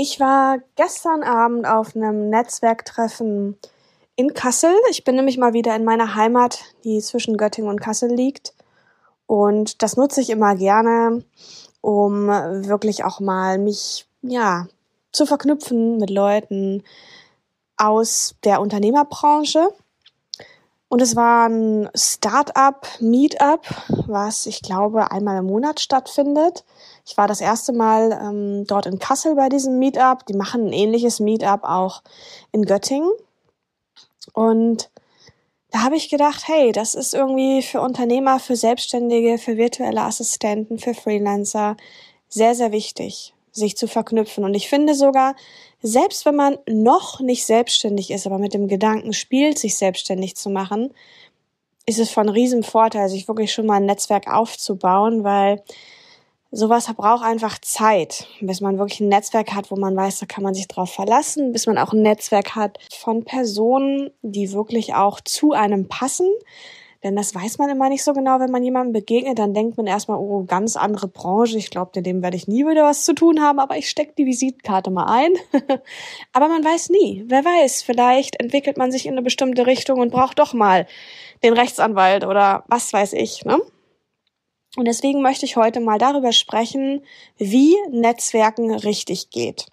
Ich war gestern Abend auf einem Netzwerktreffen in Kassel. Ich bin nämlich mal wieder in meiner Heimat, die zwischen Göttingen und Kassel liegt. Und das nutze ich immer gerne, um wirklich auch mal mich, ja, zu verknüpfen mit Leuten aus der Unternehmerbranche. Und es war ein Start-up-Meetup, was ich glaube einmal im Monat stattfindet. Ich war das erste Mal ähm, dort in Kassel bei diesem Meetup. Die machen ein ähnliches Meetup auch in Göttingen. Und da habe ich gedacht, hey, das ist irgendwie für Unternehmer, für Selbstständige, für virtuelle Assistenten, für Freelancer sehr, sehr wichtig, sich zu verknüpfen. Und ich finde sogar, selbst wenn man noch nicht selbstständig ist, aber mit dem Gedanken spielt, sich selbstständig zu machen, ist es von riesen Vorteil, sich wirklich schon mal ein Netzwerk aufzubauen, weil sowas braucht einfach Zeit, bis man wirklich ein Netzwerk hat, wo man weiß, da kann man sich drauf verlassen, bis man auch ein Netzwerk hat von Personen, die wirklich auch zu einem passen. Denn das weiß man immer nicht so genau, wenn man jemandem begegnet, dann denkt man erstmal, oh, ganz andere Branche, ich glaube, mit dem werde ich nie wieder was zu tun haben, aber ich stecke die Visitenkarte mal ein. aber man weiß nie, wer weiß, vielleicht entwickelt man sich in eine bestimmte Richtung und braucht doch mal den Rechtsanwalt oder was weiß ich, ne? Und deswegen möchte ich heute mal darüber sprechen, wie Netzwerken richtig geht.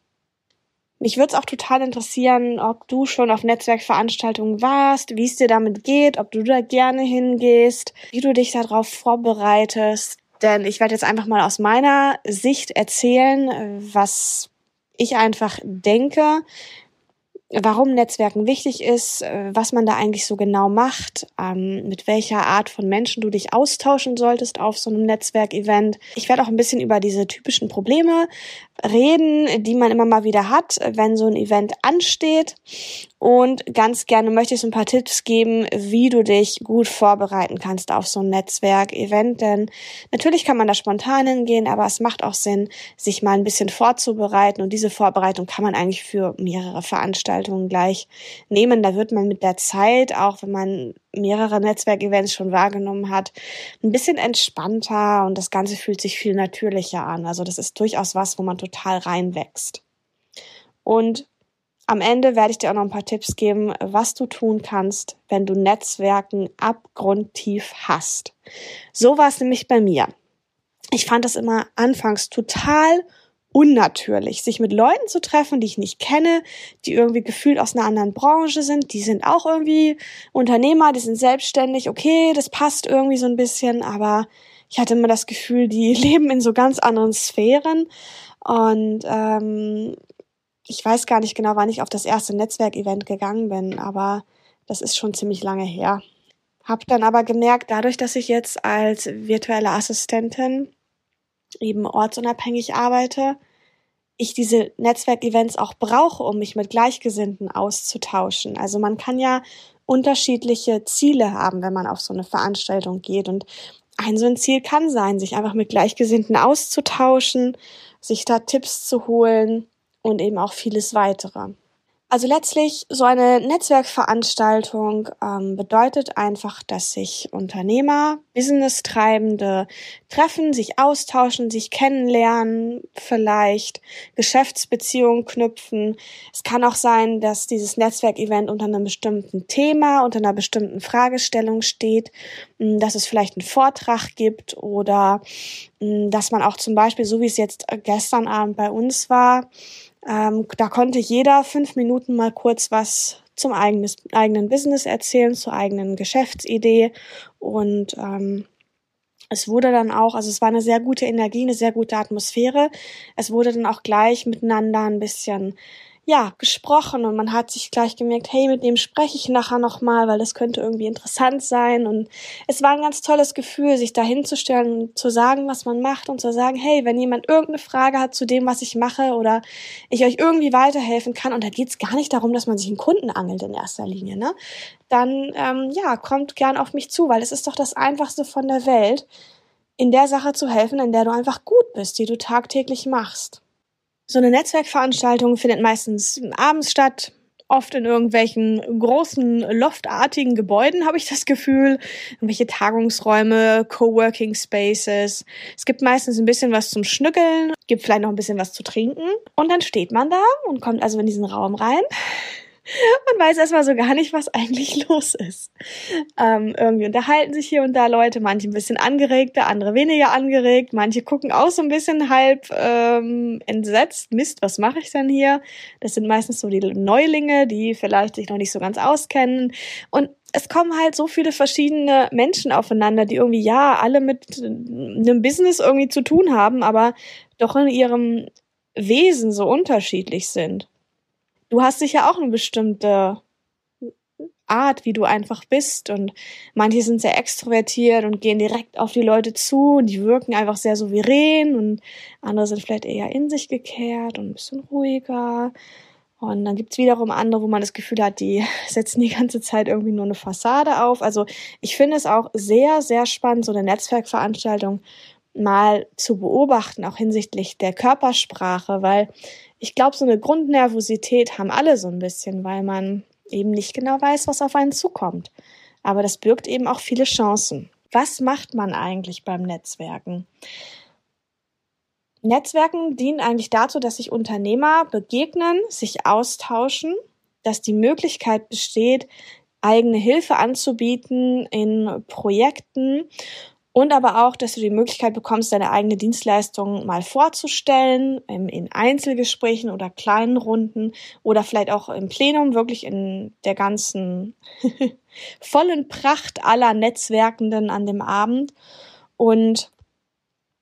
Mich würde es auch total interessieren, ob du schon auf Netzwerkveranstaltungen warst, wie es dir damit geht, ob du da gerne hingehst, wie du dich darauf vorbereitest. Denn ich werde jetzt einfach mal aus meiner Sicht erzählen, was ich einfach denke, warum Netzwerken wichtig ist, äh, was man da eigentlich so genau macht, ähm, mit welcher Art von Menschen du dich austauschen solltest auf so einem Netzwerkevent. Ich werde auch ein bisschen über diese typischen Probleme reden, die man immer mal wieder hat, wenn so ein Event ansteht. Und ganz gerne möchte ich so ein paar Tipps geben, wie du dich gut vorbereiten kannst auf so ein Netzwerk-Event. Denn natürlich kann man da spontan hingehen, aber es macht auch Sinn, sich mal ein bisschen vorzubereiten. Und diese Vorbereitung kann man eigentlich für mehrere Veranstaltungen gleich nehmen. Da wird man mit der Zeit, auch wenn man mehrere Netzwerkevents schon wahrgenommen hat, ein bisschen entspannter und das Ganze fühlt sich viel natürlicher an. Also das ist durchaus was, wo man total reinwächst. Und am Ende werde ich dir auch noch ein paar Tipps geben, was du tun kannst, wenn du Netzwerken abgrundtief hast. So war es nämlich bei mir. Ich fand das immer anfangs total unnatürlich, sich mit Leuten zu treffen, die ich nicht kenne, die irgendwie gefühlt aus einer anderen Branche sind, die sind auch irgendwie Unternehmer, die sind selbstständig, okay, das passt irgendwie so ein bisschen, aber ich hatte immer das Gefühl, die leben in so ganz anderen Sphären und ähm, ich weiß gar nicht genau, wann ich auf das erste Netzwerkevent gegangen bin, aber das ist schon ziemlich lange her. Hab dann aber gemerkt, dadurch, dass ich jetzt als virtuelle Assistentin eben ortsunabhängig arbeite, ich diese Netzwerkevents auch brauche, um mich mit Gleichgesinnten auszutauschen. Also man kann ja unterschiedliche Ziele haben, wenn man auf so eine Veranstaltung geht. Und ein so ein Ziel kann sein, sich einfach mit Gleichgesinnten auszutauschen, sich da Tipps zu holen und eben auch vieles weitere. Also letztlich so eine Netzwerkveranstaltung ähm, bedeutet einfach, dass sich Unternehmer, Business-Treibende treffen, sich austauschen, sich kennenlernen, vielleicht Geschäftsbeziehungen knüpfen. Es kann auch sein, dass dieses Netzwerkevent unter einem bestimmten Thema, unter einer bestimmten Fragestellung steht, hm, dass es vielleicht einen Vortrag gibt oder hm, dass man auch zum Beispiel, so wie es jetzt gestern Abend bei uns war, ähm, da konnte jeder fünf Minuten mal kurz was zum eigenes, eigenen Business erzählen, zur eigenen Geschäftsidee. Und ähm, es wurde dann auch, also es war eine sehr gute Energie, eine sehr gute Atmosphäre. Es wurde dann auch gleich miteinander ein bisschen ja, gesprochen und man hat sich gleich gemerkt, hey, mit dem spreche ich nachher nochmal, weil das könnte irgendwie interessant sein. Und es war ein ganz tolles Gefühl, sich da hinzustellen und zu sagen, was man macht und zu sagen, hey, wenn jemand irgendeine Frage hat zu dem, was ich mache oder ich euch irgendwie weiterhelfen kann, und da geht's gar nicht darum, dass man sich einen Kunden angelt in erster Linie, ne? Dann ähm, ja, kommt gern auf mich zu, weil es ist doch das Einfachste von der Welt, in der Sache zu helfen, in der du einfach gut bist, die du tagtäglich machst. So eine Netzwerkveranstaltung findet meistens abends statt oft in irgendwelchen großen loftartigen Gebäuden, habe ich das Gefühl. Irgendwelche Tagungsräume, Coworking Spaces. Es gibt meistens ein bisschen was zum Schnückeln, gibt vielleicht noch ein bisschen was zu trinken. Und dann steht man da und kommt also in diesen Raum rein und weiß erstmal so gar nicht, was eigentlich los ist. Ähm, irgendwie unterhalten sich hier und da Leute, manche ein bisschen angeregter, andere weniger angeregt, manche gucken auch so ein bisschen halb ähm, entsetzt, Mist, was mache ich denn hier? Das sind meistens so die Neulinge, die vielleicht sich noch nicht so ganz auskennen. Und es kommen halt so viele verschiedene Menschen aufeinander, die irgendwie ja alle mit einem Business irgendwie zu tun haben, aber doch in ihrem Wesen so unterschiedlich sind du hast sicher auch eine bestimmte Art, wie du einfach bist. Und manche sind sehr extrovertiert und gehen direkt auf die Leute zu und die wirken einfach sehr souverän und andere sind vielleicht eher in sich gekehrt und ein bisschen ruhiger. Und dann gibt's wiederum andere, wo man das Gefühl hat, die setzen die ganze Zeit irgendwie nur eine Fassade auf. Also ich finde es auch sehr, sehr spannend, so eine Netzwerkveranstaltung mal zu beobachten, auch hinsichtlich der Körpersprache, weil ich glaube, so eine Grundnervosität haben alle so ein bisschen, weil man eben nicht genau weiß, was auf einen zukommt. Aber das birgt eben auch viele Chancen. Was macht man eigentlich beim Netzwerken? Netzwerken dienen eigentlich dazu, dass sich Unternehmer begegnen, sich austauschen, dass die Möglichkeit besteht, eigene Hilfe anzubieten in Projekten und aber auch, dass du die Möglichkeit bekommst, deine eigene Dienstleistung mal vorzustellen, in Einzelgesprächen oder kleinen Runden oder vielleicht auch im Plenum, wirklich in der ganzen vollen Pracht aller Netzwerkenden an dem Abend. Und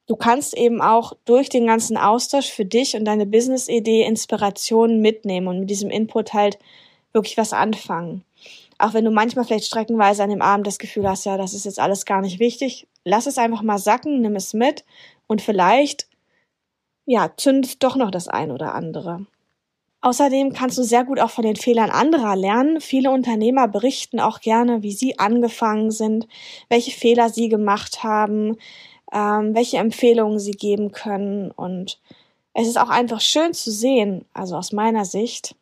du kannst eben auch durch den ganzen Austausch für dich und deine Business-Idee Inspirationen mitnehmen und mit diesem Input halt wirklich was anfangen. Auch wenn du manchmal vielleicht streckenweise an dem Abend das Gefühl hast, ja, das ist jetzt alles gar nicht wichtig, lass es einfach mal sacken, nimm es mit und vielleicht, ja, zündet doch noch das ein oder andere. Außerdem kannst du sehr gut auch von den Fehlern anderer lernen. Viele Unternehmer berichten auch gerne, wie sie angefangen sind, welche Fehler sie gemacht haben, ähm, welche Empfehlungen sie geben können. Und es ist auch einfach schön zu sehen, also aus meiner Sicht,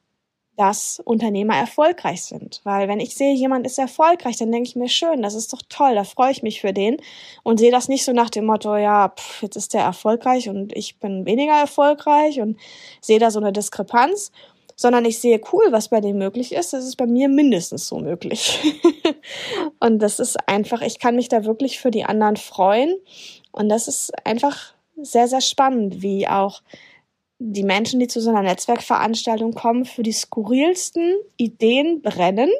dass Unternehmer erfolgreich sind. Weil wenn ich sehe, jemand ist erfolgreich, dann denke ich mir, schön, das ist doch toll, da freue ich mich für den und sehe das nicht so nach dem Motto, ja, pff, jetzt ist der erfolgreich und ich bin weniger erfolgreich und sehe da so eine Diskrepanz, sondern ich sehe, cool, was bei dem möglich ist, das ist bei mir mindestens so möglich. und das ist einfach, ich kann mich da wirklich für die anderen freuen und das ist einfach sehr, sehr spannend, wie auch die Menschen, die zu so einer Netzwerkveranstaltung kommen, für die skurrilsten Ideen brennen.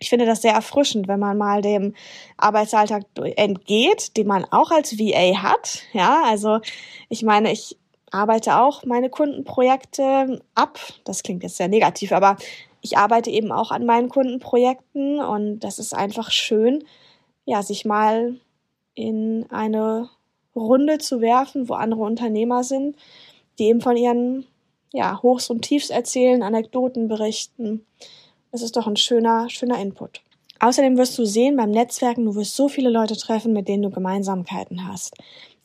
Ich finde das sehr erfrischend, wenn man mal dem Arbeitsalltag entgeht, den man auch als VA hat. Ja, also ich meine, ich arbeite auch meine Kundenprojekte ab. Das klingt jetzt sehr negativ, aber ich arbeite eben auch an meinen Kundenprojekten und das ist einfach schön, ja, sich mal in eine Runde zu werfen, wo andere Unternehmer sind die eben von ihren ja, Hochs und Tiefs erzählen, Anekdoten berichten. Es ist doch ein schöner, schöner Input. Außerdem wirst du sehen beim Netzwerken, du wirst so viele Leute treffen, mit denen du Gemeinsamkeiten hast.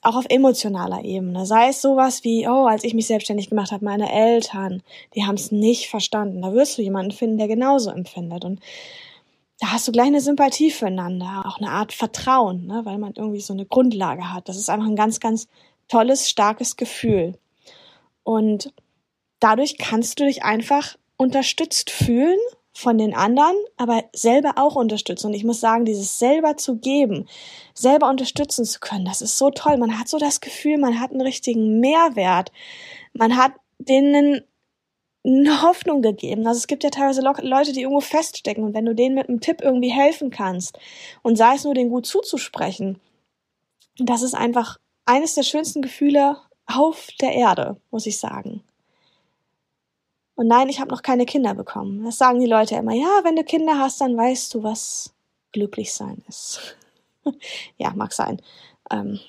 Auch auf emotionaler Ebene. Sei es sowas wie, oh, als ich mich selbstständig gemacht habe, meine Eltern, die haben es nicht verstanden. Da wirst du jemanden finden, der genauso empfindet. Und da hast du gleich eine Sympathie füreinander, auch eine Art Vertrauen, ne, weil man irgendwie so eine Grundlage hat. Das ist einfach ein ganz, ganz tolles, starkes Gefühl. Und dadurch kannst du dich einfach unterstützt fühlen von den anderen, aber selber auch unterstützen. Und ich muss sagen, dieses selber zu geben, selber unterstützen zu können, das ist so toll. Man hat so das Gefühl, man hat einen richtigen Mehrwert. Man hat denen eine Hoffnung gegeben. Also es gibt ja teilweise Leute, die irgendwo feststecken und wenn du denen mit einem Tipp irgendwie helfen kannst und sei es nur, den gut zuzusprechen, das ist einfach eines der schönsten Gefühle auf der Erde, muss ich sagen. Und nein, ich habe noch keine Kinder bekommen. Das sagen die Leute immer. Ja, wenn du Kinder hast, dann weißt du, was glücklich sein ist. ja, mag sein. Ähm,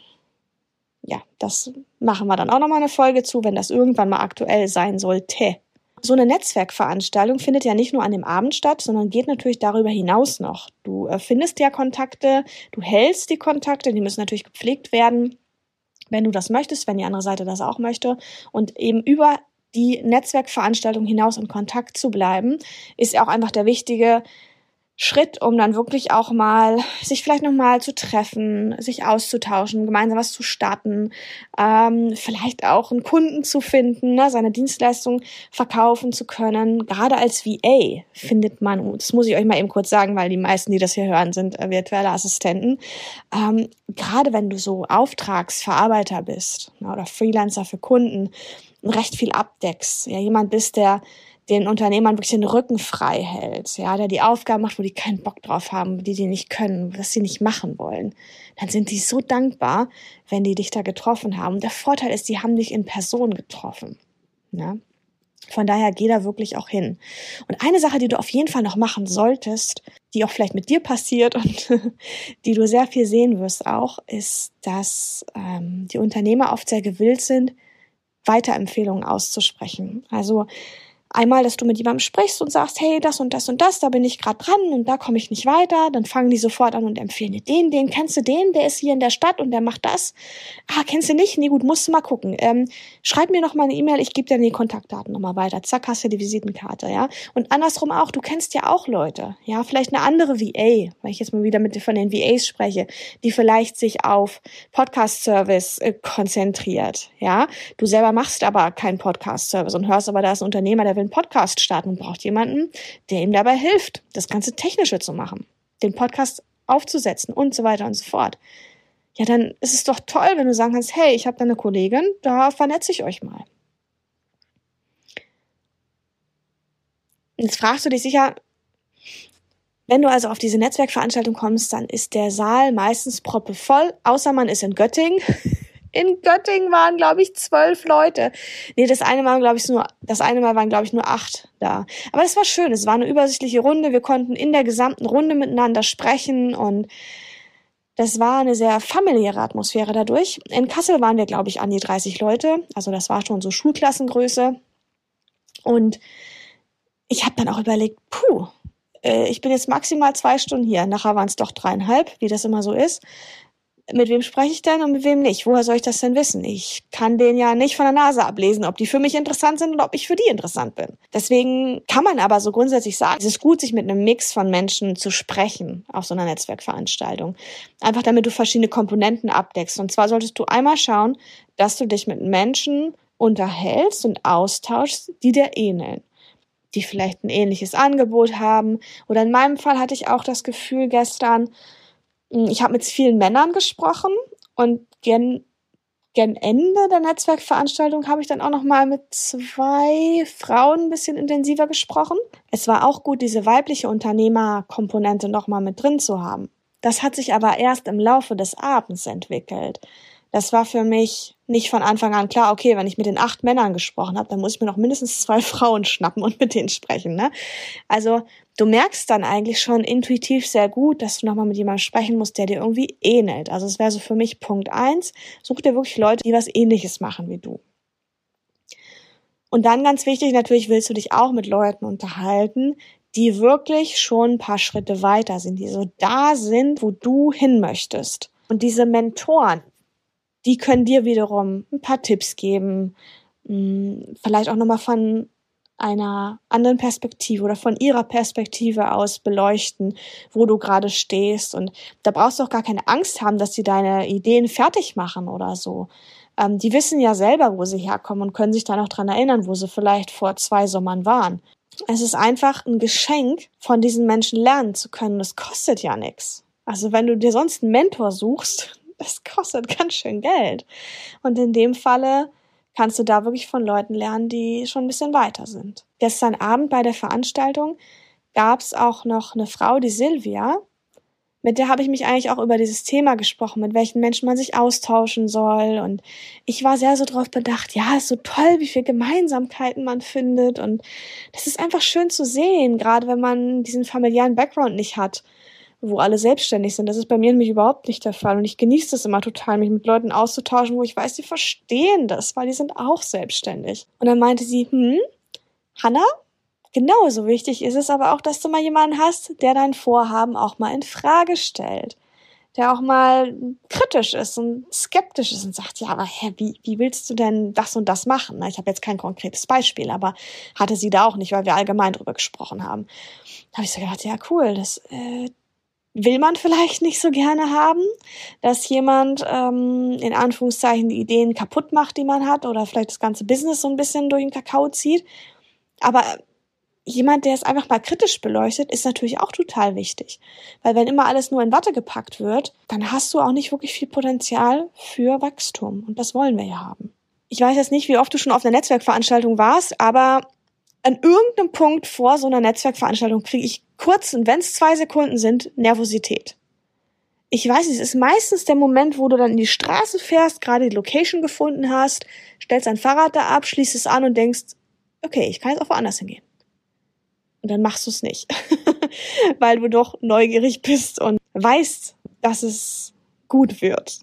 ja, das machen wir dann auch nochmal eine Folge zu, wenn das irgendwann mal aktuell sein sollte. So eine Netzwerkveranstaltung findet ja nicht nur an dem Abend statt, sondern geht natürlich darüber hinaus noch. Du findest ja Kontakte, du hältst die Kontakte, die müssen natürlich gepflegt werden wenn du das möchtest, wenn die andere Seite das auch möchte. Und eben über die Netzwerkveranstaltung hinaus in Kontakt zu bleiben, ist auch einfach der wichtige Schritt, um dann wirklich auch mal sich vielleicht noch mal zu treffen, sich auszutauschen, gemeinsam was zu starten, ähm, vielleicht auch einen Kunden zu finden, ne, seine Dienstleistung verkaufen zu können. Gerade als VA findet man, das muss ich euch mal eben kurz sagen, weil die meisten, die das hier hören, sind äh, virtuelle Assistenten. Ähm, gerade wenn du so Auftragsverarbeiter bist ne, oder Freelancer für Kunden, recht viel abdeckst, ja jemand bist, der den Unternehmern wirklich den Rücken frei hält, ja, der die Aufgaben macht, wo die keinen Bock drauf haben, die die nicht können, was sie nicht machen wollen, dann sind die so dankbar, wenn die dich da getroffen haben. Und der Vorteil ist, die haben dich in Person getroffen. Ja? Von daher geh da wirklich auch hin. Und eine Sache, die du auf jeden Fall noch machen solltest, die auch vielleicht mit dir passiert und die du sehr viel sehen wirst auch, ist, dass ähm, die Unternehmer oft sehr gewillt sind, Weiterempfehlungen auszusprechen. Also Einmal, dass du mit jemandem sprichst und sagst, hey, das und das und das, da bin ich gerade dran und da komme ich nicht weiter. Dann fangen die sofort an und empfehlen dir den, den, kennst du den, der ist hier in der Stadt und der macht das. Ah, kennst du nicht? Nee, gut, musst du mal gucken. Ähm, schreib mir noch mal eine E-Mail, ich gebe dir die Kontaktdaten nochmal weiter. Zack, hast du die Visitenkarte, ja. Und andersrum auch, du kennst ja auch Leute, ja, vielleicht eine andere VA, weil ich jetzt mal wieder mit von den VAs spreche, die vielleicht sich auf Podcast-Service äh, konzentriert, ja. Du selber machst aber keinen Podcast-Service und hörst aber, da ist ein Unternehmer, der will einen Podcast starten und braucht jemanden, der ihm dabei hilft, das ganze Technische zu machen, den Podcast aufzusetzen und so weiter und so fort. Ja, dann ist es doch toll, wenn du sagen kannst, hey, ich habe da eine Kollegin, da vernetze ich euch mal. Jetzt fragst du dich sicher, wenn du also auf diese Netzwerkveranstaltung kommst, dann ist der Saal meistens proppevoll, außer man ist in Göttingen. In Göttingen waren, glaube ich, zwölf Leute. Nee, das eine Mal, glaube ich, nur, das eine Mal waren, glaube ich, nur acht da. Aber es war schön. Es war eine übersichtliche Runde. Wir konnten in der gesamten Runde miteinander sprechen und das war eine sehr familiäre Atmosphäre dadurch. In Kassel waren wir, glaube ich, an die 30 Leute. Also das war schon so Schulklassengröße. Und ich habe dann auch überlegt, puh, äh, ich bin jetzt maximal zwei Stunden hier. Nachher waren es doch dreieinhalb, wie das immer so ist mit wem spreche ich denn und mit wem nicht? Woher soll ich das denn wissen? Ich kann den ja nicht von der Nase ablesen, ob die für mich interessant sind oder ob ich für die interessant bin. Deswegen kann man aber so grundsätzlich sagen, es ist gut, sich mit einem Mix von Menschen zu sprechen auf so einer Netzwerkveranstaltung. Einfach damit du verschiedene Komponenten abdeckst. Und zwar solltest du einmal schauen, dass du dich mit Menschen unterhältst und austauschst, die dir ähneln die vielleicht ein ähnliches Angebot haben. Oder in meinem Fall hatte ich auch das Gefühl gestern, ich habe mit vielen Männern gesprochen und gen, gen Ende der Netzwerkveranstaltung habe ich dann auch noch mal mit zwei Frauen ein bisschen intensiver gesprochen. Es war auch gut, diese weibliche Unternehmerkomponente noch mal mit drin zu haben. Das hat sich aber erst im Laufe des Abends entwickelt. Das war für mich nicht von Anfang an klar, okay, wenn ich mit den acht Männern gesprochen habe, dann muss ich mir noch mindestens zwei Frauen schnappen und mit denen sprechen. Ne? Also du merkst dann eigentlich schon intuitiv sehr gut, dass du nochmal mit jemandem sprechen musst, der dir irgendwie ähnelt. Also es wäre so für mich Punkt eins, such dir wirklich Leute, die was ähnliches machen wie du. Und dann ganz wichtig, natürlich willst du dich auch mit Leuten unterhalten, die wirklich schon ein paar Schritte weiter sind, die so da sind, wo du hin möchtest. Und diese Mentoren, die können dir wiederum ein paar Tipps geben, hm, vielleicht auch nochmal von einer anderen Perspektive oder von ihrer Perspektive aus beleuchten, wo du gerade stehst. Und da brauchst du auch gar keine Angst haben, dass sie deine Ideen fertig machen oder so. Ähm, die wissen ja selber, wo sie herkommen und können sich dann auch dran erinnern, wo sie vielleicht vor zwei Sommern waren. Es ist einfach ein Geschenk, von diesen Menschen lernen zu können. Das kostet ja nichts. Also wenn du dir sonst einen Mentor suchst, das kostet ganz schön Geld. Und in dem Falle kannst du da wirklich von Leuten lernen, die schon ein bisschen weiter sind. Gestern Abend bei der Veranstaltung gab es auch noch eine Frau, die Silvia, mit der habe ich mich eigentlich auch über dieses Thema gesprochen, mit welchen Menschen man sich austauschen soll. Und ich war sehr so drauf bedacht, ja, ist so toll, wie viel Gemeinsamkeiten man findet. Und das ist einfach schön zu sehen, gerade wenn man diesen familiären Background nicht hat wo alle selbstständig sind. Das ist bei mir nämlich überhaupt nicht der Fall. Und ich genieße das immer total, mich mit Leuten auszutauschen, wo ich weiß, die verstehen das, weil die sind auch selbstständig. Und dann meinte sie, hm, Hanna, genauso wichtig ist es aber auch, dass du mal jemanden hast, der dein Vorhaben auch mal in Frage stellt. der auch mal kritisch ist und skeptisch ist und sagt, ja, aber hä, wie, wie willst du denn das und das machen? Ich habe jetzt kein konkretes Beispiel, aber hatte sie da auch nicht, weil wir allgemein drüber gesprochen haben. Da habe ich so gedacht, ja, cool, das äh, will man vielleicht nicht so gerne haben, dass jemand ähm, in Anführungszeichen die Ideen kaputt macht, die man hat, oder vielleicht das ganze Business so ein bisschen durch den Kakao zieht. Aber jemand, der es einfach mal kritisch beleuchtet, ist natürlich auch total wichtig. Weil wenn immer alles nur in Watte gepackt wird, dann hast du auch nicht wirklich viel Potenzial für Wachstum. Und das wollen wir ja haben. Ich weiß jetzt nicht, wie oft du schon auf einer Netzwerkveranstaltung warst, aber an irgendeinem Punkt vor so einer Netzwerkveranstaltung kriege ich kurz, und wenn es zwei Sekunden sind, Nervosität. Ich weiß, es ist meistens der Moment, wo du dann in die Straße fährst, gerade die Location gefunden hast, stellst dein Fahrrad da ab, schließt es an und denkst, okay, ich kann jetzt auch woanders hingehen. Und dann machst du es nicht, weil du doch neugierig bist und weißt, dass es gut wird.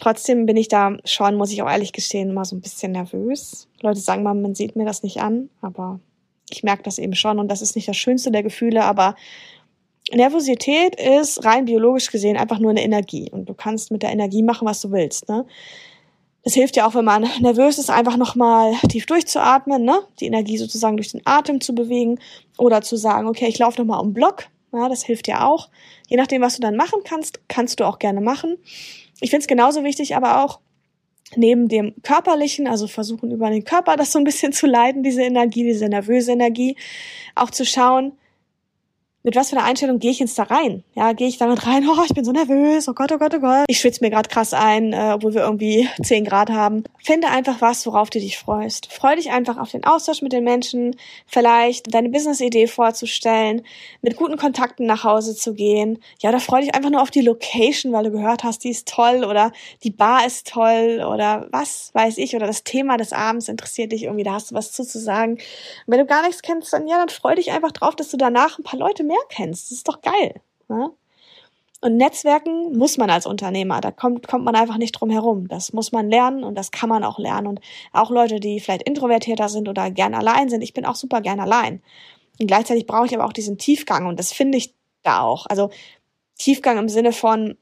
Trotzdem bin ich da schon, muss ich auch ehrlich gestehen, mal so ein bisschen nervös. Leute sagen mal, man sieht mir das nicht an, aber ich merke das eben schon und das ist nicht das schönste der Gefühle, aber Nervosität ist rein biologisch gesehen einfach nur eine Energie und du kannst mit der Energie machen, was du willst. Ne? Das hilft ja auch, wenn man nervös ist, einfach nochmal tief durchzuatmen, ne? die Energie sozusagen durch den Atem zu bewegen oder zu sagen, okay, ich laufe nochmal um Block. Ja, das hilft ja auch. Je nachdem, was du dann machen kannst, kannst du auch gerne machen. Ich finde es genauso wichtig, aber auch neben dem körperlichen, also versuchen über den Körper das so ein bisschen zu leiten, diese Energie, diese nervöse Energie, auch zu schauen, mit was für einer Einstellung gehe ich jetzt da rein? Ja, gehe ich damit rein, oh, ich bin so nervös, oh Gott, oh Gott, oh Gott. Ich schwitze mir gerade krass ein, äh, obwohl wir irgendwie 10 Grad haben. Finde einfach was, worauf du dich freust. Freu dich einfach auf den Austausch mit den Menschen, vielleicht deine Business-Idee vorzustellen, mit guten Kontakten nach Hause zu gehen. Ja, da freu dich einfach nur auf die Location, weil du gehört hast, die ist toll oder die Bar ist toll oder was weiß ich oder das Thema des Abends interessiert dich irgendwie, da hast du was zuzusagen. Und wenn du gar nichts kennst, dann ja, dann freu dich einfach drauf, dass du danach ein paar Leute mehr kennst. Das ist doch geil. Ne? Und Netzwerken muss man als Unternehmer. Da kommt, kommt man einfach nicht drum herum. Das muss man lernen und das kann man auch lernen. Und auch Leute, die vielleicht introvertierter sind oder gern allein sind. Ich bin auch super gern allein. Und gleichzeitig brauche ich aber auch diesen Tiefgang und das finde ich da auch. Also Tiefgang im Sinne von,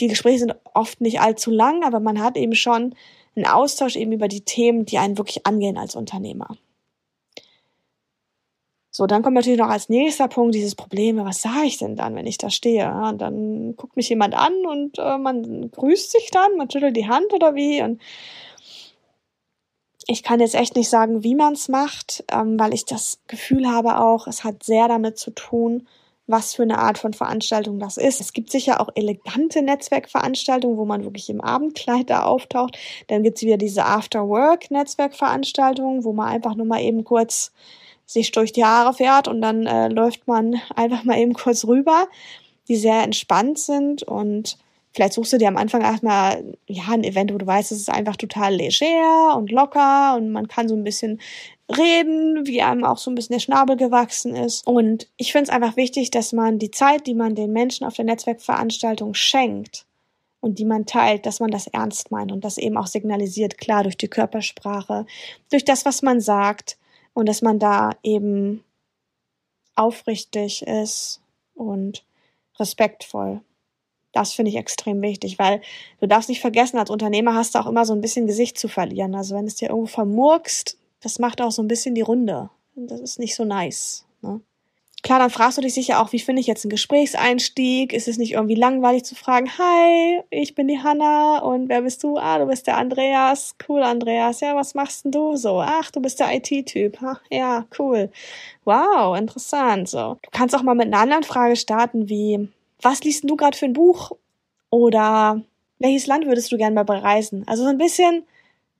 die Gespräche sind oft nicht allzu lang, aber man hat eben schon einen Austausch eben über die Themen, die einen wirklich angehen als Unternehmer. So, dann kommt natürlich noch als nächster Punkt dieses Problem, was sage ich denn dann, wenn ich da stehe? und dann guckt mich jemand an und äh, man grüßt sich dann, man schüttelt die Hand oder wie. Und ich kann jetzt echt nicht sagen, wie man es macht, ähm, weil ich das Gefühl habe auch, es hat sehr damit zu tun, was für eine Art von Veranstaltung das ist. Es gibt sicher auch elegante Netzwerkveranstaltungen, wo man wirklich im Abendkleid da auftaucht. Dann gibt's wieder diese After-Work-Netzwerkveranstaltungen, wo man einfach nur mal eben kurz sich durch die Haare fährt und dann äh, läuft man einfach mal eben kurz rüber, die sehr entspannt sind und vielleicht suchst du dir am Anfang erstmal ja ein Event, wo du weißt, es ist einfach total leger und locker und man kann so ein bisschen reden, wie einem auch so ein bisschen der Schnabel gewachsen ist. Und ich finde es einfach wichtig, dass man die Zeit, die man den Menschen auf der Netzwerkveranstaltung schenkt und die man teilt, dass man das ernst meint und das eben auch signalisiert, klar durch die Körpersprache, durch das, was man sagt, und dass man da eben aufrichtig ist und respektvoll. Das finde ich extrem wichtig, weil du darfst nicht vergessen, als Unternehmer hast du auch immer so ein bisschen Gesicht zu verlieren. Also wenn es dir irgendwo vermurkst, das macht auch so ein bisschen die Runde. Das ist nicht so nice. Ne? Klar, dann fragst du dich sicher auch, wie finde ich jetzt einen Gesprächseinstieg? Ist es nicht irgendwie langweilig zu fragen, hi, ich bin die Hanna und wer bist du? Ah, du bist der Andreas. Cool, Andreas. Ja, was machst denn du so? Ach, du bist der IT-Typ. Ja, cool. Wow, interessant. So. Du kannst auch mal mit einer anderen Frage starten, wie, was liest du gerade für ein Buch? Oder welches Land würdest du gerne mal bereisen? Also so ein bisschen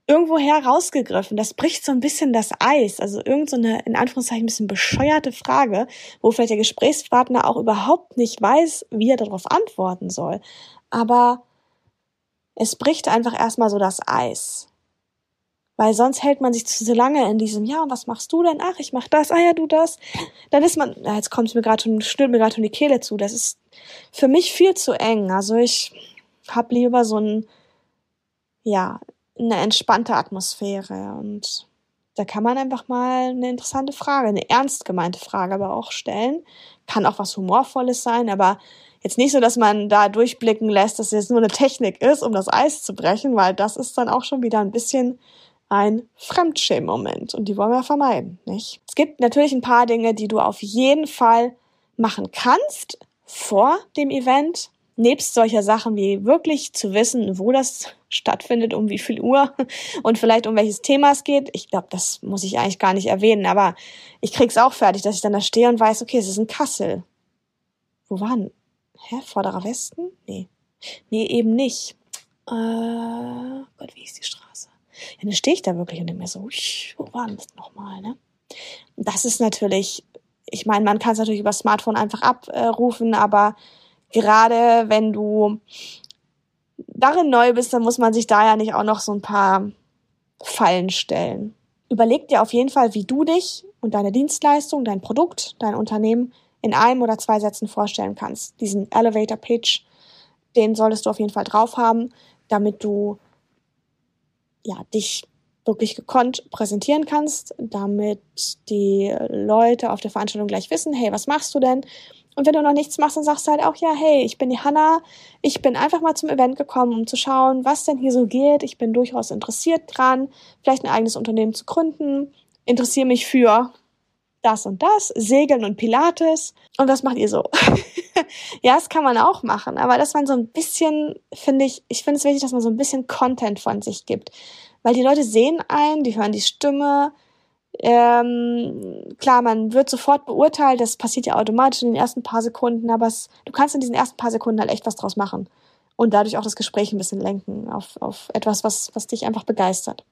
irgendwo herausgegriffen. Das bricht so ein bisschen das Eis. Also irgend so in Anführungszeichen, ein bisschen bescheuerte Frage, wo vielleicht der Gesprächspartner auch überhaupt nicht weiß, wie er darauf antworten soll. Aber es bricht einfach erstmal so das Eis. Weil sonst hält man sich zu lange in diesem, ja, und was machst du denn? Ach, ich mach das, ah ja, du das. Dann ist man, jetzt kommt mir gerade schon, stürmt mir gerade schon die Kehle zu. Das ist für mich viel zu eng. Also ich hab lieber so ein, ja, eine entspannte Atmosphäre und da kann man einfach mal eine interessante Frage, eine ernst gemeinte Frage aber auch stellen. Kann auch was Humorvolles sein, aber jetzt nicht so, dass man da durchblicken lässt, dass es jetzt nur eine Technik ist, um das Eis zu brechen, weil das ist dann auch schon wieder ein bisschen ein Fremdschämen-Moment und die wollen wir vermeiden, nicht? Es gibt natürlich ein paar Dinge, die du auf jeden Fall machen kannst vor dem Event, nebst solcher Sachen wie wirklich zu wissen, wo das stattfindet, um wie viel Uhr und vielleicht um welches Thema es geht. Ich glaube, das muss ich eigentlich gar nicht erwähnen, aber ich krieg's auch fertig, dass ich dann da stehe und weiß, okay, es ist in Kassel. Wo war denn? Hä? Vorderer Westen? Nee. Nee, eben nicht. Äh, Gott, wie ist die Straße? Ja, dann stehe ich da wirklich und denke mir so, wo war denn das nochmal, ne? Das ist natürlich, ich meine, man kann es natürlich über Smartphone einfach abrufen, aber gerade wenn du darin neu bist, dann muss man sich da ja nicht auch noch so ein paar Fallen stellen. Überleg dir auf jeden Fall, wie du dich und deine Dienstleistung, dein Produkt, dein Unternehmen in einem oder zwei Sätzen vorstellen kannst. Diesen Elevator Pitch, den solltest du auf jeden Fall drauf haben, damit du ja, dich wirklich gekonnt präsentieren kannst, damit die Leute auf der Veranstaltung gleich wissen, hey, was machst du denn? Und wenn du noch nichts machst, dann sagst du halt auch, ja, hey, ich bin die Hanna, ich bin einfach mal zum Event gekommen, um zu schauen, was denn hier so geht. Ich bin durchaus interessiert dran, vielleicht ein eigenes Unternehmen zu gründen, interessiere mich für das und das, Segeln und Pilates. Und was macht ihr so? ja, das kann man auch machen, aber dass man so ein bisschen, finde ich, ich finde es wichtig, dass man so ein bisschen Content von sich gibt. Weil die Leute sehen einen, die hören die Stimme. Ähm, klar, man wird sofort beurteilt, das passiert ja automatisch in den ersten paar Sekunden, aber es, du kannst in diesen ersten paar Sekunden halt echt was draus machen. Und dadurch auch das Gespräch ein bisschen lenken auf, auf etwas, was, was dich einfach begeistert.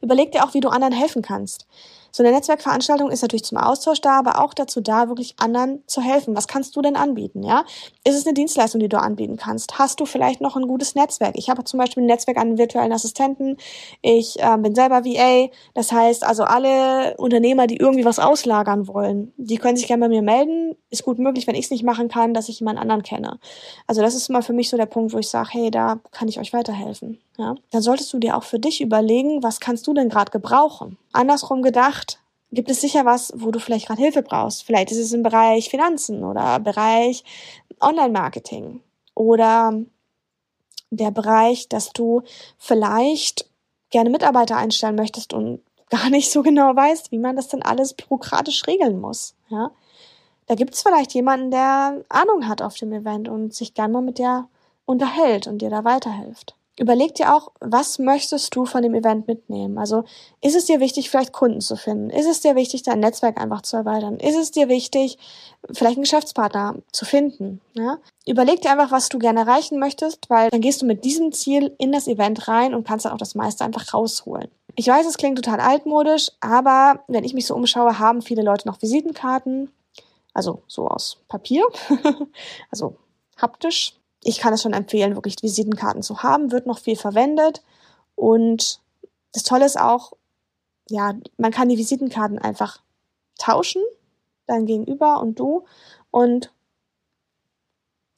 Überleg dir auch, wie du anderen helfen kannst. So eine Netzwerkveranstaltung ist natürlich zum Austausch da, aber auch dazu da, wirklich anderen zu helfen. Was kannst du denn anbieten, ja? Ist es eine Dienstleistung, die du anbieten kannst? Hast du vielleicht noch ein gutes Netzwerk? Ich habe zum Beispiel ein Netzwerk an virtuellen Assistenten. Ich äh, bin selber VA. Das heißt, also alle Unternehmer, die irgendwie was auslagern wollen, die können sich gerne bei mir melden. Ist gut möglich, wenn ich es nicht machen kann, dass ich jemand anderen kenne. Also das ist mal für mich so der Punkt, wo ich sage, hey, da kann ich euch weiterhelfen. Ja? Dann solltest du dir auch für dich überlegen, was kannst du denn gerade gebrauchen? Andersrum gedacht, gibt es sicher was, wo du vielleicht gerade Hilfe brauchst. Vielleicht ist es im Bereich Finanzen oder Bereich Online-Marketing oder der Bereich, dass du vielleicht gerne Mitarbeiter einstellen möchtest und gar nicht so genau weißt, wie man das denn alles bürokratisch regeln muss. Ja? Da gibt es vielleicht jemanden, der Ahnung hat auf dem Event und sich gerne mal mit dir unterhält und dir da weiterhilft überleg dir auch, was möchtest du von dem Event mitnehmen? Also ist es dir wichtig, vielleicht Kunden zu finden? Ist es dir wichtig, dein Netzwerk einfach zu erweitern? Ist es dir wichtig, vielleicht einen Geschäftspartner zu finden? Ja? Überleg dir einfach, was du gerne erreichen möchtest, weil dann gehst du mit diesem Ziel in das Event rein und kannst dann auch das meiste einfach rausholen. Ich weiß, es klingt total altmodisch, aber wenn ich mich so umschaue, haben viele Leute noch Visitenkarten, also so aus Papier, also haptisch ich kann es schon empfehlen, wirklich Visitenkarten zu haben, wird noch viel verwendet. Und das Tolle ist auch, ja, man kann die Visitenkarten einfach tauschen, dein Gegenüber und du. Und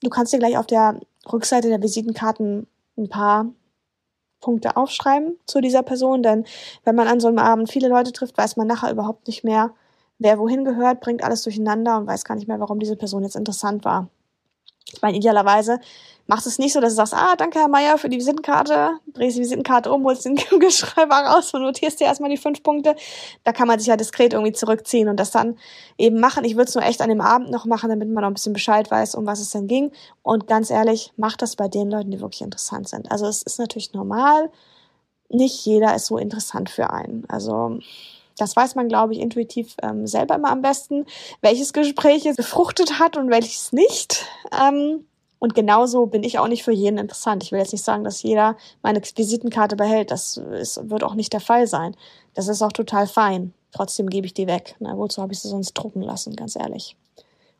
du kannst dir gleich auf der Rückseite der Visitenkarten ein paar Punkte aufschreiben zu dieser Person, denn wenn man an so einem Abend viele Leute trifft, weiß man nachher überhaupt nicht mehr, wer wohin gehört, bringt alles durcheinander und weiß gar nicht mehr, warum diese Person jetzt interessant war. Ich meine, idealerweise machst du es nicht so, dass du sagst, ah, danke Herr Meier für die Visitenkarte, drehst die Visitenkarte um, holst den Geschreiber raus und notierst dir erstmal die fünf Punkte. Da kann man sich ja diskret irgendwie zurückziehen und das dann eben machen. Ich würde es nur echt an dem Abend noch machen, damit man noch ein bisschen Bescheid weiß, um was es denn ging. Und ganz ehrlich, mach das bei den Leuten, die wirklich interessant sind. Also es ist natürlich normal, nicht jeder ist so interessant für einen. Also das weiß man, glaube ich, intuitiv ähm, selber immer am besten, welches Gespräch es befruchtet hat und welches nicht. Ähm, und genauso bin ich auch nicht für jeden interessant. Ich will jetzt nicht sagen, dass jeder meine Visitenkarte behält. Das ist, wird auch nicht der Fall sein. Das ist auch total fein. Trotzdem gebe ich die weg. Na, wozu habe ich sie sonst drucken lassen, ganz ehrlich.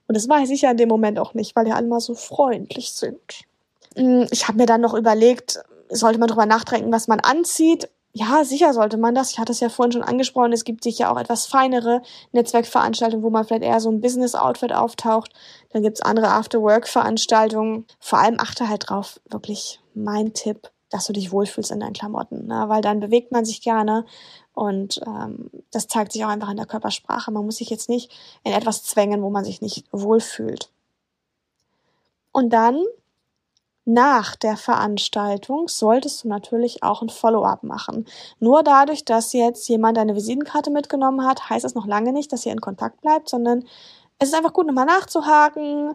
Und das weiß ich ja in dem Moment auch nicht, weil die alle mal so freundlich sind. Hm, ich habe mir dann noch überlegt, sollte man drüber nachdenken, was man anzieht ja, sicher sollte man das. Ich hatte es ja vorhin schon angesprochen. Es gibt sicher auch etwas feinere Netzwerkveranstaltungen, wo man vielleicht eher so ein Business-Outfit auftaucht. Dann gibt's andere After-Work-Veranstaltungen. Vor allem achte halt drauf, wirklich mein Tipp, dass du dich wohlfühlst in deinen Klamotten. Ne? Weil dann bewegt man sich gerne und ähm, das zeigt sich auch einfach in der Körpersprache. Man muss sich jetzt nicht in etwas zwängen, wo man sich nicht wohlfühlt. Und dann nach der Veranstaltung solltest du natürlich auch ein Follow-up machen. Nur dadurch, dass jetzt jemand deine Visitenkarte mitgenommen hat, heißt es noch lange nicht, dass ihr in Kontakt bleibt, sondern es ist einfach gut, nochmal nachzuhaken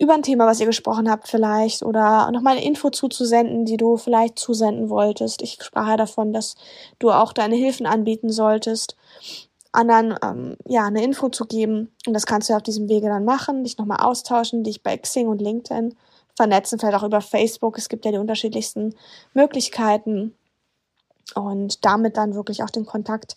über ein Thema, was ihr gesprochen habt vielleicht oder nochmal eine Info zuzusenden, die du vielleicht zusenden wolltest. Ich sprach ja davon, dass du auch deine Hilfen anbieten solltest, anderen ähm, ja eine Info zu geben und das kannst du auf diesem Wege dann machen, dich nochmal austauschen, dich bei Xing und LinkedIn vernetzen, vielleicht auch über Facebook. Es gibt ja die unterschiedlichsten Möglichkeiten und damit dann wirklich auch den Kontakt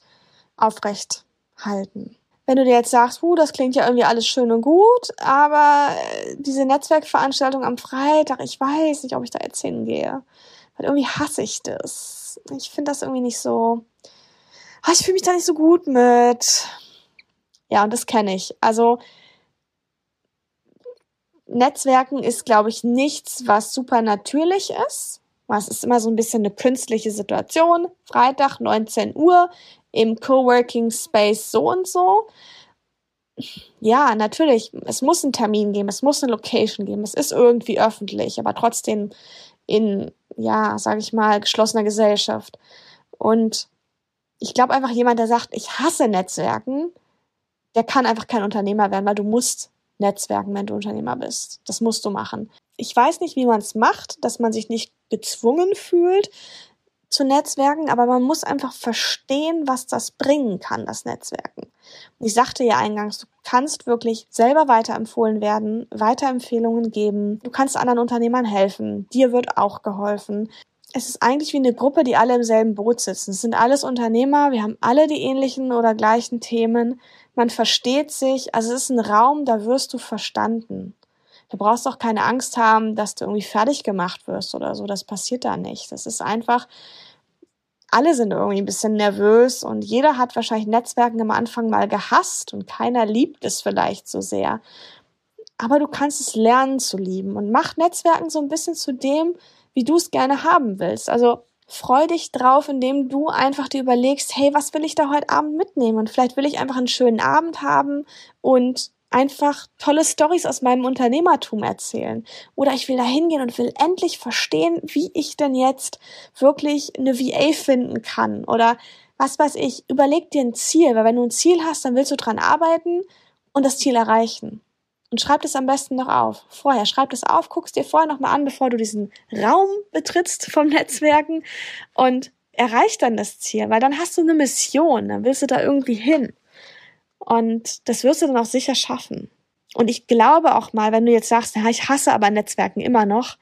aufrecht halten. Wenn du dir jetzt sagst, uh, das klingt ja irgendwie alles schön und gut, aber äh, diese Netzwerkveranstaltung am Freitag, ich weiß nicht, ob ich da jetzt hingehe. Weil irgendwie hasse ich das. Ich finde das irgendwie nicht so. Oh, ich fühle mich da nicht so gut mit. Ja, und das kenne ich. Also Netzwerken ist, glaube ich, nichts, was super natürlich ist. Es ist immer so ein bisschen eine künstliche Situation. Freitag, 19 Uhr, im Coworking Space so und so. Ja, natürlich, es muss einen Termin geben, es muss eine Location geben, es ist irgendwie öffentlich, aber trotzdem in, ja, sage ich mal, geschlossener Gesellschaft. Und ich glaube einfach, jemand, der sagt, ich hasse Netzwerken, der kann einfach kein Unternehmer werden, weil du musst Netzwerken, wenn du Unternehmer bist. Das musst du machen. Ich weiß nicht, wie man es macht, dass man sich nicht gezwungen fühlt zu Netzwerken, aber man muss einfach verstehen, was das bringen kann, das Netzwerken. Ich sagte ja eingangs, du kannst wirklich selber weiterempfohlen werden, Weiterempfehlungen geben, du kannst anderen Unternehmern helfen, dir wird auch geholfen. Es ist eigentlich wie eine Gruppe, die alle im selben Boot sitzen. Es sind alles Unternehmer, wir haben alle die ähnlichen oder gleichen Themen man versteht sich, also es ist ein Raum, da wirst du verstanden. Du brauchst auch keine Angst haben, dass du irgendwie fertig gemacht wirst oder so. Das passiert da nicht. Das ist einfach, alle sind irgendwie ein bisschen nervös und jeder hat wahrscheinlich Netzwerken am Anfang mal gehasst und keiner liebt es vielleicht so sehr. Aber du kannst es lernen zu lieben und mach Netzwerken so ein bisschen zu dem, wie du es gerne haben willst. Also freu dich drauf, indem du einfach dir überlegst, hey, was will ich da heute Abend mitnehmen? Und vielleicht will ich einfach einen schönen Abend haben und einfach tolle Stories aus meinem Unternehmertum erzählen. Oder ich will da hingehen und will endlich verstehen, wie ich denn jetzt wirklich eine VA finden kann. Oder was weiß ich, überleg dir ein Ziel, weil wenn du ein Ziel hast, dann willst du dran arbeiten und das Ziel erreichen und schreib das am besten noch auf. Vorher, schreib das auf, guckst dir vorher nochmal an, bevor du diesen Raum betrittst vom Netzwerken und erreich dann das Ziel, weil dann hast du eine Mission, dann willst du da irgendwie hin. Und das wirst du dann auch sicher schaffen. Und ich glaube auch mal, wenn du jetzt sagst, ja, ich hasse aber Netzwerken immer noch,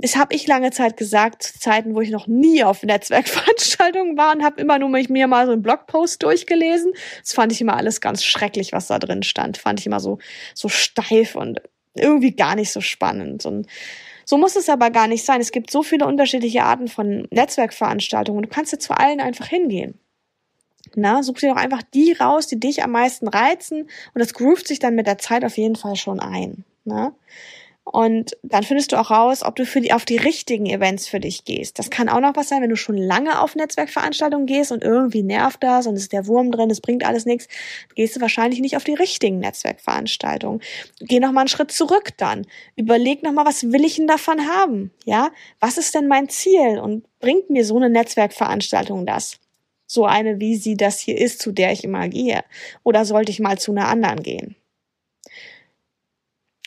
das habe ich lange Zeit gesagt, zu Zeiten, wo ich noch nie auf Netzwerkveranstaltungen war und habe immer nur mich, mir mal so einen Blogpost durchgelesen. Das fand ich immer alles ganz schrecklich, was da drin stand. Fand ich immer so, so steif und irgendwie gar nicht so spannend. Und so muss es aber gar nicht sein. Es gibt so viele unterschiedliche Arten von Netzwerkveranstaltungen. Du kannst ja zu allen einfach hingehen. Na, such dir doch einfach die raus, die dich am meisten reizen und das groovt sich dann mit der Zeit auf jeden Fall schon ein. Na? Und dann findest du auch raus, ob du für die, auf die richtigen Events für dich gehst. Das kann auch noch was sein, wenn du schon lange auf Netzwerkveranstaltungen gehst und irgendwie nervt das und ist der Wurm drin, es bringt alles nichts, gehst du wahrscheinlich nicht auf die richtigen Netzwerkveranstaltungen. Geh noch mal einen Schritt zurück dann. Überleg noch mal, was will ich denn davon haben? Ja? Was ist denn mein Ziel? Und bringt mir so eine Netzwerkveranstaltung das? So eine, wie sie das hier ist, zu der ich immer gehe? Oder sollte ich mal zu einer anderen gehen?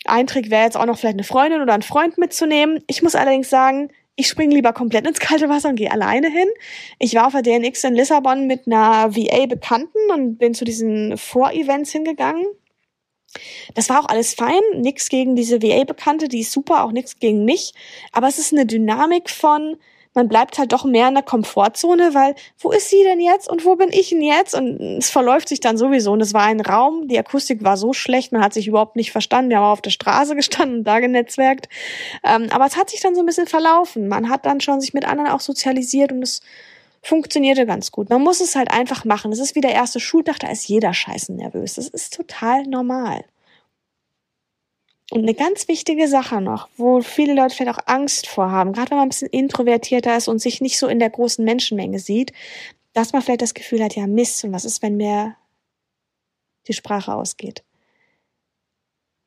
Ein Trick wäre jetzt auch noch vielleicht eine Freundin oder einen Freund mitzunehmen. Ich muss allerdings sagen, ich springe lieber komplett ins kalte Wasser und gehe alleine hin. Ich war auf der DNX in Lissabon mit einer VA-Bekannten und bin zu diesen Vorevents hingegangen. Das war auch alles fein, nix gegen diese VA-Bekannte, die ist super, auch nix gegen mich. Aber es ist eine Dynamik von, man bleibt halt doch mehr in der Komfortzone, weil wo ist sie denn jetzt und wo bin ich denn jetzt? Und es verläuft sich dann sowieso. Und es war ein Raum, die Akustik war so schlecht, man hat sich überhaupt nicht verstanden. Wir haben auf der Straße gestanden und da genetzwerkt. Ähm, aber es hat sich dann so ein bisschen verlaufen. Man hat dann schon sich mit anderen auch sozialisiert und es funktionierte ganz gut. Man muss es halt einfach machen. Es ist wie der erste Schultag, da ist jeder scheißen nervös. Das ist total normal. Und eine ganz wichtige Sache noch, wo viele Leute vielleicht auch Angst vorhaben, gerade wenn man ein bisschen introvertierter ist und sich nicht so in der großen Menschenmenge sieht, dass man vielleicht das Gefühl hat, ja, Mist, und was ist, wenn mir die Sprache ausgeht?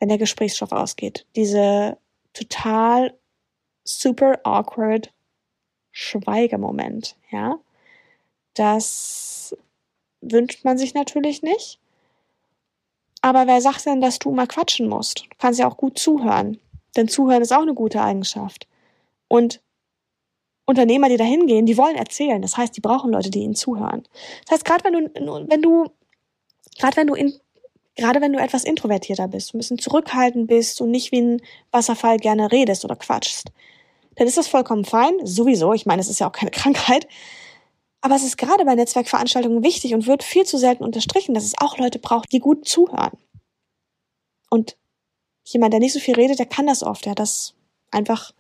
wenn der Gesprächsstoff ausgeht. Diese total super awkward Schweigemoment, ja. Das wünscht man sich natürlich nicht. Aber wer sagt denn, dass du mal quatschen musst? Du kannst ja auch gut zuhören. Denn zuhören ist auch eine gute Eigenschaft. Und Unternehmer, die da hingehen, die wollen erzählen. Das heißt, die brauchen Leute, die ihnen zuhören. Das heißt, gerade wenn du, wenn du, gerade wenn du in, gerade wenn du etwas introvertierter bist, ein bisschen zurückhaltend bist und nicht wie ein Wasserfall gerne redest oder quatschst, dann ist das vollkommen fein. Sowieso. Ich meine, es ist ja auch keine Krankheit. Aber es ist gerade bei Netzwerkveranstaltungen wichtig und wird viel zu selten unterstrichen, dass es auch Leute braucht, die gut zuhören. Und jemand, der nicht so viel redet, der kann das oft. Der hat das einfach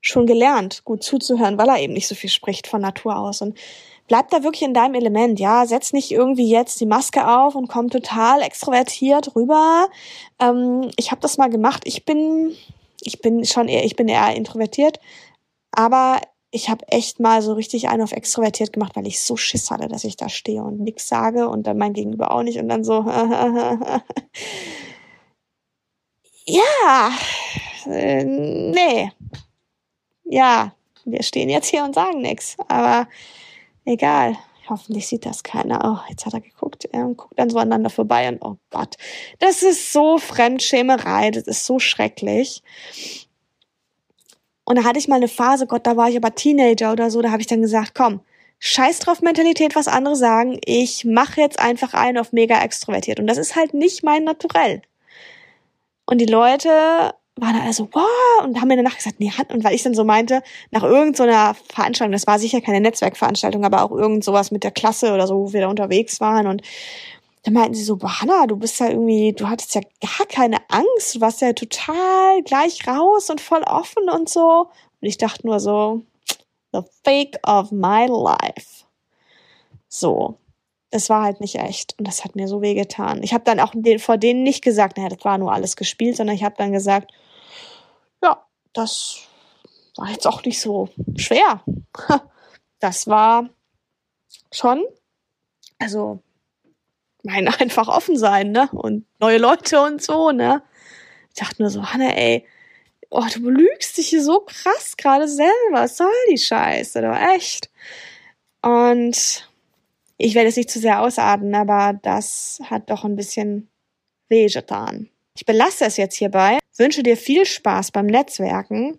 schon gelernt, gut zuzuhören, weil er eben nicht so viel spricht von Natur aus. Und bleib da wirklich in deinem Element, ja. Setz nicht irgendwie jetzt die Maske auf und komm total extrovertiert rüber. Ähm, ich habe das mal gemacht. Ich bin, ich bin schon eher, ich bin eher introvertiert, aber ich habe echt mal so richtig einen auf extrovertiert gemacht, weil ich so Schiss hatte, dass ich da stehe und nix sage und dann mein Gegenüber auch nicht und dann so ja, äh, nee, ja, wir stehen jetzt hier und sagen nix, aber egal. Hoffentlich sieht das keiner. Oh, jetzt hat er geguckt er guckt dann so aneinander vorbei und oh Gott, das ist so Fremdschämerei, das ist so schrecklich. Und da hatte ich mal eine Phase, Gott, da war ich aber Teenager oder so, da habe ich dann gesagt, komm, scheiß drauf Mentalität, was andere sagen, ich mache jetzt einfach einen auf mega extrovertiert. Und das ist halt nicht mein Naturell. Und die Leute waren dann also, wow, und haben mir danach gesagt, nee, und weil ich dann so meinte, nach irgendeiner so Veranstaltung, das war sicher keine Netzwerkveranstaltung, aber auch irgend sowas mit der Klasse oder so, wo wir da unterwegs waren und dann meinten sie so, boah, Hanna, du bist ja irgendwie, du hattest ja gar keine Angst, du warst ja total gleich raus und voll offen und so. Und ich dachte nur so, the fake of my life. So. Es war halt nicht echt und das hat mir so weh getan. Ich habe dann auch vor denen nicht gesagt, naja, das war nur alles gespielt, sondern ich habe dann gesagt, ja, das war jetzt auch nicht so schwer. Das war schon, also mein einfach offen sein, ne? Und neue Leute und so, ne? Ich dachte nur so, Hanna, ey, oh, du belügst dich hier so krass gerade selber. Was soll die Scheiße, du echt? Und ich werde es nicht zu sehr ausarten, aber das hat doch ein bisschen weh getan. Ich belasse es jetzt hierbei, wünsche dir viel Spaß beim Netzwerken.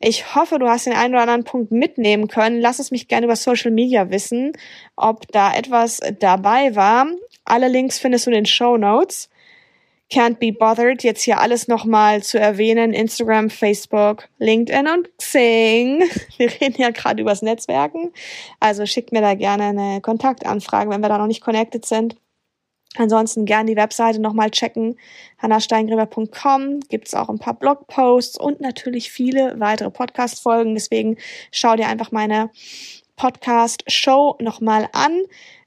Ich hoffe, du hast den einen oder anderen Punkt mitnehmen können. Lass es mich gerne über Social Media wissen, ob da etwas dabei war. Alle Links findest du in den Show Notes. Can't be bothered, jetzt hier alles nochmal zu erwähnen. Instagram, Facebook, LinkedIn und Xing. Wir reden ja gerade übers Netzwerken. Also schickt mir da gerne eine Kontaktanfrage, wenn wir da noch nicht connected sind. Ansonsten gerne die Webseite nochmal checken. hannasteingräber.com gibt's auch ein paar Blogposts und natürlich viele weitere Podcast-Folgen. Deswegen schau dir einfach meine Podcast-Show nochmal an.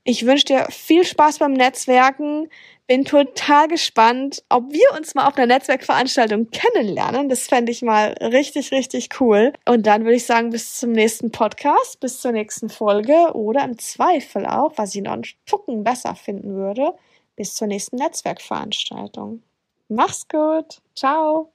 Ich wünsche dir viel Spaß beim Netzwerken. Bin total gespannt, ob wir uns mal auf einer Netzwerkveranstaltung kennenlernen. Das fände ich mal richtig, richtig cool. Und dann würde ich sagen, bis zum nächsten Podcast, bis zur nächsten Folge oder im Zweifel auch, was ich noch einen Tucken besser finden würde, bis zur nächsten Netzwerkveranstaltung. Mach's gut. Ciao.